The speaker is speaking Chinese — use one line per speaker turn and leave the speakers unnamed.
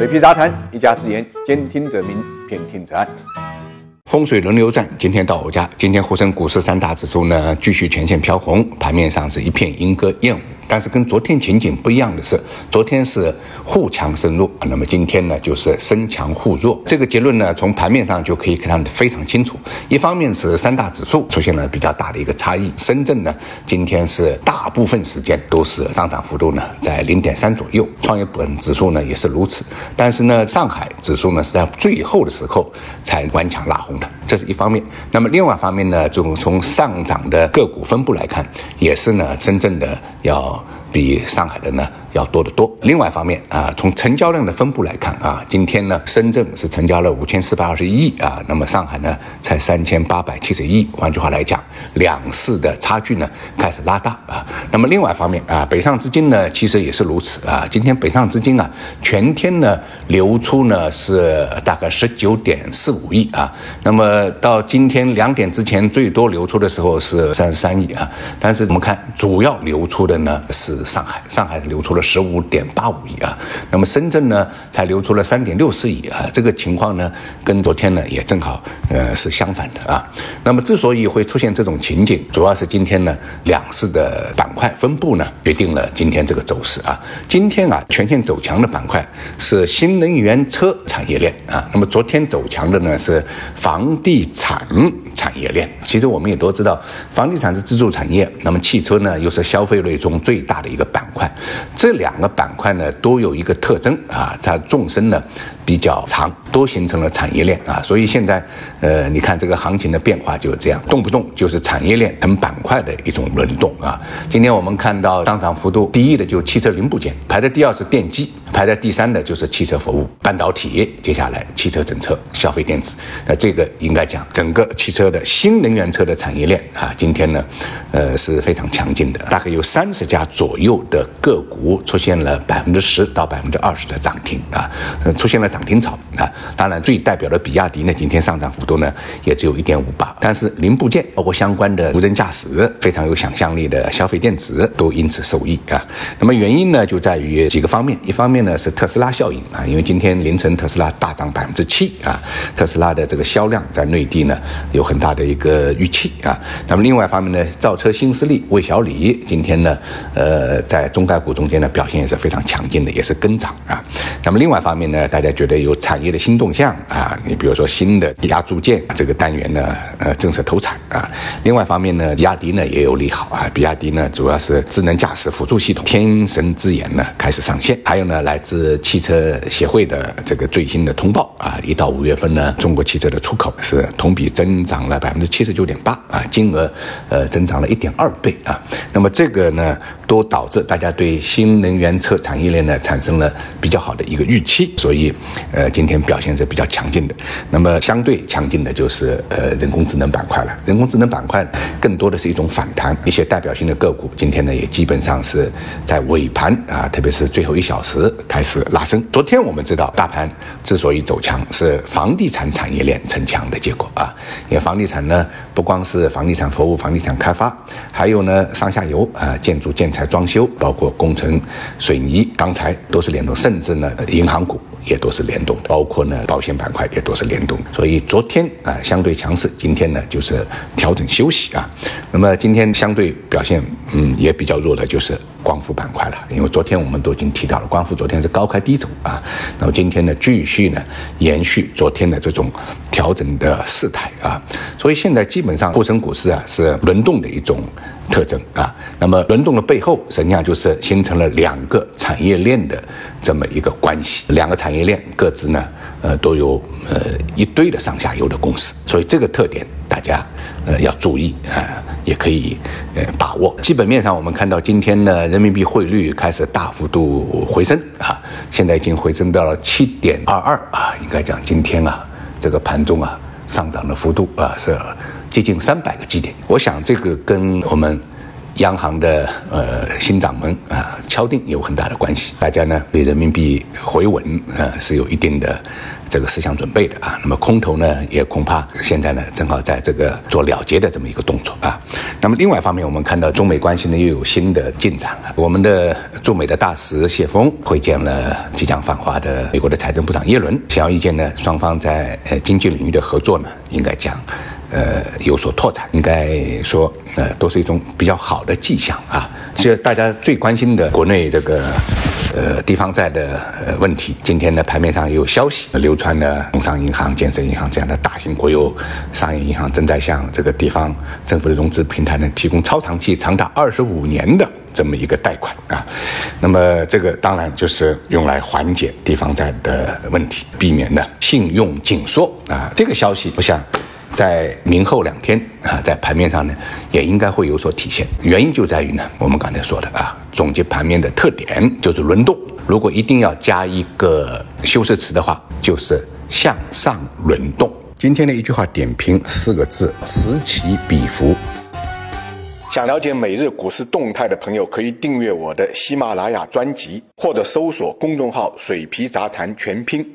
水皮杂谈，一家之言，兼听则明，偏听则暗。风水轮流转，今天到我家。今天沪深股市三大指数呢，继续全线飘红，盘面上是一片莺歌燕舞。但是跟昨天情景不一样的是，昨天是互强生弱，那么今天呢就是生强互弱。这个结论呢，从盘面上就可以看得非常清楚。一方面是三大指数出现了比较大的一个差异，深圳呢今天是大部分时间都是上涨幅度呢在零点三左右，创业板指数呢也是如此。但是呢，上海指数呢是在最后的时候才顽强拉红的，这是一方面。那么另外一方面呢，就从上涨的个股分布来看，也是呢深圳的要。比上海的呢要多得多。另外一方面啊，从成交量的分布来看啊，今天呢，深圳是成交了五千四百二十一亿啊，那么上海呢才三千八百七十一亿。换句话来讲，两市的差距呢开始拉大啊。那么另外一方面啊，北上资金呢其实也是如此啊。今天北上资金啊，全天呢流出呢是大概十九点四五亿啊。那么到今天两点之前最多流出的时候是三十三亿啊。但是我们看主要流出的呢是。上海，上海流出了十五点八五亿啊，那么深圳呢才流出了三点六四亿啊，这个情况呢跟昨天呢也正好呃是相反的啊。那么之所以会出现这种情景，主要是今天呢两市的板块分布呢决定了今天这个走势啊。今天啊全线走强的板块是新能源车产业链啊，那么昨天走强的呢是房地产产业链。其实我们也都知道，房地产是支柱产业，那么汽车呢又是消费类中最大的。一个板块，这两个板块呢都有一个特征啊，它纵深呢比较长，都形成了产业链啊，所以现在呃，你看这个行情的变化就是这样，动不动就是产业链等板块的一种轮动啊。今天我们看到上涨幅度第一的就是汽车零部件，排在第二是电机。排在第三的就是汽车服务、半导体，接下来汽车整车、消费电子。那这个应该讲，整个汽车的新能源车的产业链啊，今天呢，呃是非常强劲的，大概有三十家左右的个股出现了百分之十到百分之二十的涨停啊，出现了涨涨停潮啊。当然，最代表的比亚迪呢，今天上涨幅度呢也只有一点五八，但是零部件包括相关的无人驾驶、非常有想象力的消费电子都因此受益啊。那么原因呢，就在于几个方面，一方面。呢是特斯拉效应啊，因为今天凌晨特斯拉大涨百分之七啊，特斯拉的这个销量在内地呢有很大的一个预期啊。那么另外一方面呢，造车新势力魏小李今天呢，呃，在中概股中间的表现也是非常强劲的，也是跟涨啊。那么另外一方面呢，大家觉得有产业的新动向啊，你比如说新的压铸件这个单元呢，呃，正式投产啊。另外一方面呢，比亚迪呢也有利好啊，比亚迪呢主要是智能驾驶辅助系统天神之眼呢开始上线，还有呢。来自汽车协会的这个最新的通报啊，一到五月份呢，中国汽车的出口是同比增长了百分之七十九点八啊，金额呃增长了一点二倍啊。那么这个呢，都导致大家对新能源车产业链呢产生了比较好的一个预期，所以呃今天表现是比较强劲的。那么相对强劲的就是呃人工智能板块了，人工智能板块更多的是一种反弹，一些代表性的个股今天呢也基本上是在尾盘啊，特别是最后一小时。开始拉升。昨天我们知道，大盘之所以走强，是房地产产业链成强的结果啊。因为房地产呢，不光是房地产服务、房地产开发，还有呢上下游啊，建筑建材装修，包括工程、水泥、钢材都是联动，甚至呢银行股。也都是联动，包括呢保险板块也都是联动，所以昨天啊相对强势，今天呢就是调整休息啊。那么今天相对表现嗯也比较弱的就是光伏板块了，因为昨天我们都已经提到了，光伏昨天是高开低走啊，那么今天呢继续呢延续昨天的这种调整的势态啊，所以现在基本上沪深股市啊是轮动的一种。特征啊，那么轮动的背后，实际上就是形成了两个产业链的这么一个关系。两个产业链各自呢，呃，都有呃一堆的上下游的公司，所以这个特点大家呃要注意啊，也可以呃把握。基本面上，我们看到今天呢，人民币汇率开始大幅度回升啊，现在已经回升到了七点二二啊，应该讲今天啊，这个盘中啊上涨的幅度啊是。接近三百个基点，我想这个跟我们央行的呃新掌门啊敲定有很大的关系。大家呢对人民币回稳呃是有一定的这个思想准备的啊。那么空头呢也恐怕现在呢正好在这个做了结的这么一个动作啊。那么另外一方面，我们看到中美关系呢又有新的进展了。我们的驻美的大使谢峰会见了即将访华的美国的财政部长耶伦，显而易见呢，双方在呃经济领域的合作呢，应该讲。呃，有所拓展，应该说，呃，都是一种比较好的迹象啊。其实大家最关心的国内这个，呃，地方债的呃问题，今天呢，盘面上也有消息流传呢，工商银行、建设银行这样的大型国有商业银行正在向这个地方政府的融资平台呢，提供超长期、长达二十五年的这么一个贷款啊。那么这个当然就是用来缓解地方债的问题，避免呢信用紧缩啊。这个消息，我想。在明后两天啊，在盘面上呢，也应该会有所体现。原因就在于呢，我们刚才说的啊，总结盘面的特点就是轮动。如果一定要加一个修饰词的话，就是向上轮动。今天的一句话点评四个字：此起彼伏。想了解每日股市动态的朋友，可以订阅我的喜马拉雅专辑，或者搜索公众号“水皮杂谈全拼”。